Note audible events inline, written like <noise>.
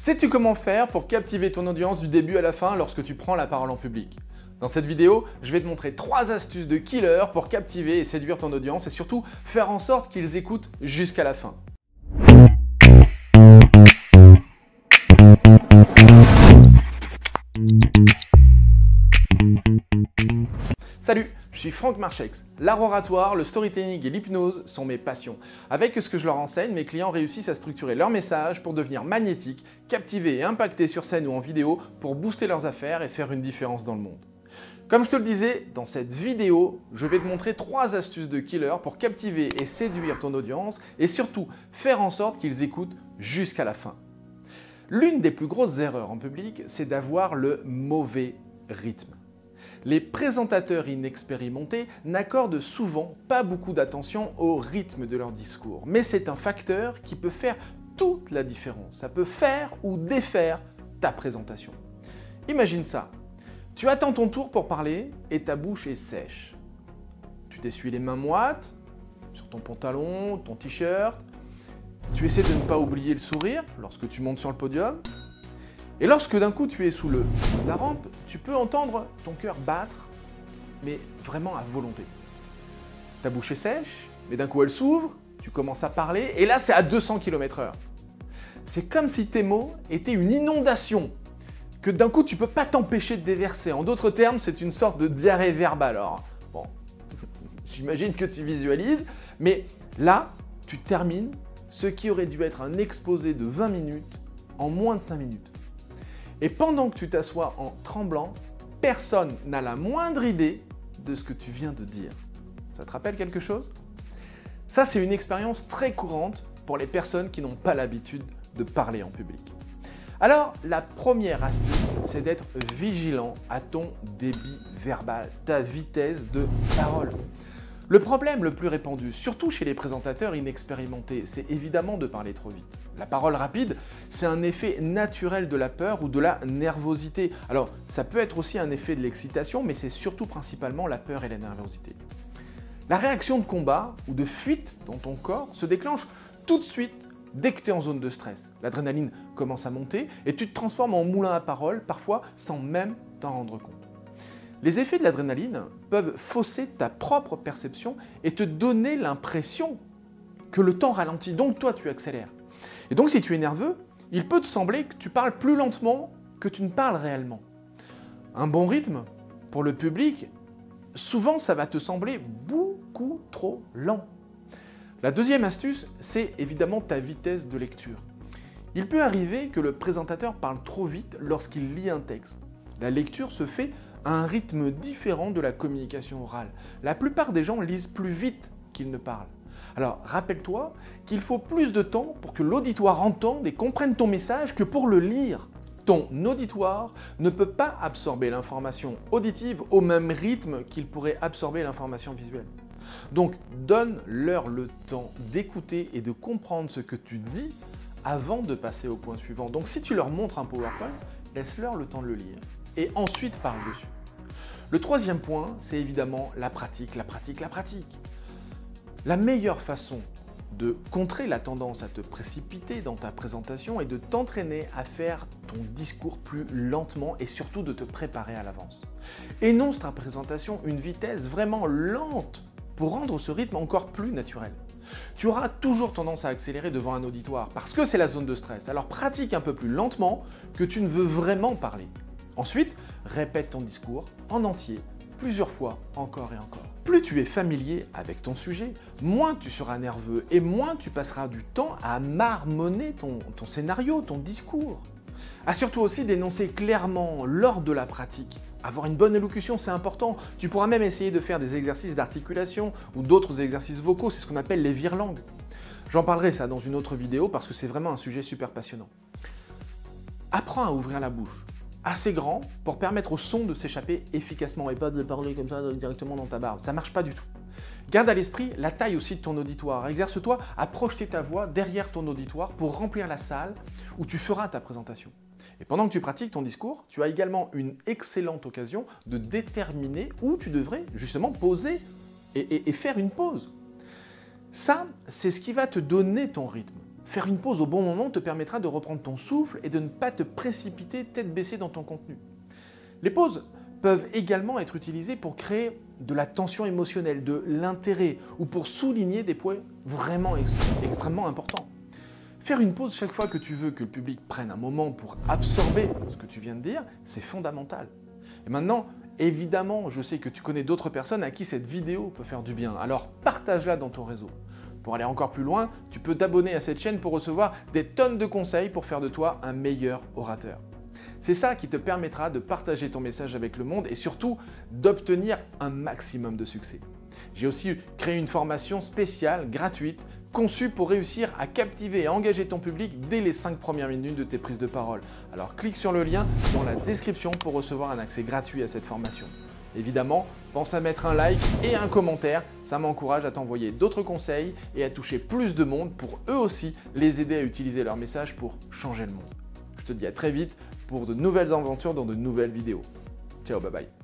Sais-tu comment faire pour captiver ton audience du début à la fin lorsque tu prends la parole en public? Dans cette vidéo, je vais te montrer 3 astuces de killer pour captiver et séduire ton audience et surtout faire en sorte qu'ils écoutent jusqu'à la fin. Je suis Franck Marchex. L'art oratoire, le storytelling et l'hypnose sont mes passions. Avec ce que je leur enseigne, mes clients réussissent à structurer leur message pour devenir magnétiques, captiver et impacter sur scène ou en vidéo pour booster leurs affaires et faire une différence dans le monde. Comme je te le disais, dans cette vidéo, je vais te montrer trois astuces de killer pour captiver et séduire ton audience et surtout faire en sorte qu'ils écoutent jusqu'à la fin. L'une des plus grosses erreurs en public, c'est d'avoir le mauvais rythme. Les présentateurs inexpérimentés n'accordent souvent pas beaucoup d'attention au rythme de leur discours, mais c'est un facteur qui peut faire toute la différence. Ça peut faire ou défaire ta présentation. Imagine ça. Tu attends ton tour pour parler et ta bouche est sèche. Tu t'essuies les mains moites sur ton pantalon, ton t-shirt. Tu essaies de ne pas oublier le sourire lorsque tu montes sur le podium. Et lorsque d'un coup tu es sous le la rampe, tu peux entendre ton cœur battre, mais vraiment à volonté. Ta bouche est sèche, mais d'un coup elle s'ouvre, tu commences à parler, et là c'est à 200 km/h. C'est comme si tes mots étaient une inondation que d'un coup tu peux pas t'empêcher de déverser. En d'autres termes, c'est une sorte de diarrhée verbale. Alors, bon, <laughs> j'imagine que tu visualises, mais là, tu termines ce qui aurait dû être un exposé de 20 minutes en moins de 5 minutes. Et pendant que tu t'assois en tremblant, personne n'a la moindre idée de ce que tu viens de dire. Ça te rappelle quelque chose? Ça, c'est une expérience très courante pour les personnes qui n'ont pas l'habitude de parler en public. Alors, la première astuce, c'est d'être vigilant à ton débit verbal, ta vitesse de parole. Le problème le plus répandu, surtout chez les présentateurs inexpérimentés, c'est évidemment de parler trop vite. La parole rapide, c'est un effet naturel de la peur ou de la nervosité. Alors, ça peut être aussi un effet de l'excitation, mais c'est surtout principalement la peur et la nervosité. La réaction de combat ou de fuite dans ton corps se déclenche tout de suite dès que tu es en zone de stress. L'adrénaline commence à monter et tu te transformes en moulin à parole, parfois sans même t'en rendre compte. Les effets de l'adrénaline peuvent fausser ta propre perception et te donner l'impression que le temps ralentit, donc toi tu accélères. Et donc si tu es nerveux, il peut te sembler que tu parles plus lentement que tu ne parles réellement. Un bon rythme, pour le public, souvent ça va te sembler beaucoup trop lent. La deuxième astuce, c'est évidemment ta vitesse de lecture. Il peut arriver que le présentateur parle trop vite lorsqu'il lit un texte. La lecture se fait un rythme différent de la communication orale. La plupart des gens lisent plus vite qu'ils ne parlent. Alors rappelle-toi qu'il faut plus de temps pour que l'auditoire entende et comprenne ton message que pour le lire. Ton auditoire ne peut pas absorber l'information auditive au même rythme qu'il pourrait absorber l'information visuelle. Donc donne-leur le temps d'écouter et de comprendre ce que tu dis avant de passer au point suivant. Donc si tu leur montres un PowerPoint, laisse-leur le temps de le lire et ensuite parle dessus. Le troisième point, c'est évidemment la pratique, la pratique, la pratique. La meilleure façon de contrer la tendance à te précipiter dans ta présentation est de t'entraîner à faire ton discours plus lentement et surtout de te préparer à l'avance. Énonce ta présentation une vitesse vraiment lente pour rendre ce rythme encore plus naturel. Tu auras toujours tendance à accélérer devant un auditoire parce que c'est la zone de stress. Alors pratique un peu plus lentement que tu ne veux vraiment parler. Ensuite, répète ton discours en entier, plusieurs fois, encore et encore. Plus tu es familier avec ton sujet, moins tu seras nerveux et moins tu passeras du temps à marmonner ton, scénario, ton discours. Assure-toi aussi d'énoncer clairement lors de la pratique. Avoir une bonne élocution, c'est important. Tu pourras même essayer de faire des exercices d'articulation ou d'autres exercices vocaux, c'est ce qu'on appelle les virelangues. J'en parlerai ça dans une autre vidéo parce que c'est vraiment un sujet super passionnant. Apprends à ouvrir la bouche assez grand pour permettre au son de s'échapper efficacement et pas de parler comme ça directement dans ta barbe. Ça marche pas du tout. Garde à l'esprit la taille aussi de ton auditoire. Exerce-toi à projeter ta voix derrière ton auditoire pour remplir la salle où tu feras ta présentation. Et pendant que tu pratiques ton discours, tu as également une excellente occasion de déterminer où tu devrais justement poser et, et faire une pause. Ça, c'est ce qui va te donner ton rythme. Faire une pause au bon moment te permettra de reprendre ton souffle et de ne pas te précipiter tête baissée dans ton contenu. Les pauses peuvent également être utilisées pour créer de la tension émotionnelle, de l'intérêt ou pour souligner des points vraiment extrêmement importants. Faire une pause chaque fois que tu veux que le public prenne un moment pour absorber ce que tu viens de dire, c'est fondamental. Et maintenant, évidemment, je sais que tu connais d'autres personnes à qui cette vidéo peut faire du bien, alors partage-la dans ton réseau. Pour aller encore plus loin, tu peux t'abonner à cette chaîne pour recevoir des tonnes de conseils pour faire de toi un meilleur orateur. C'est ça qui te permettra de partager ton message avec le monde et surtout d'obtenir un maximum de succès. J'ai aussi créé une formation spéciale, gratuite, conçue pour réussir à captiver et engager ton public dès les 5 premières minutes de tes prises de parole. Alors clique sur le lien dans la description pour recevoir un accès gratuit à cette formation. Évidemment, pense à mettre un like et un commentaire, ça m'encourage à t'envoyer d'autres conseils et à toucher plus de monde pour eux aussi les aider à utiliser leur message pour changer le monde. Je te dis à très vite pour de nouvelles aventures dans de nouvelles vidéos. Ciao, bye bye.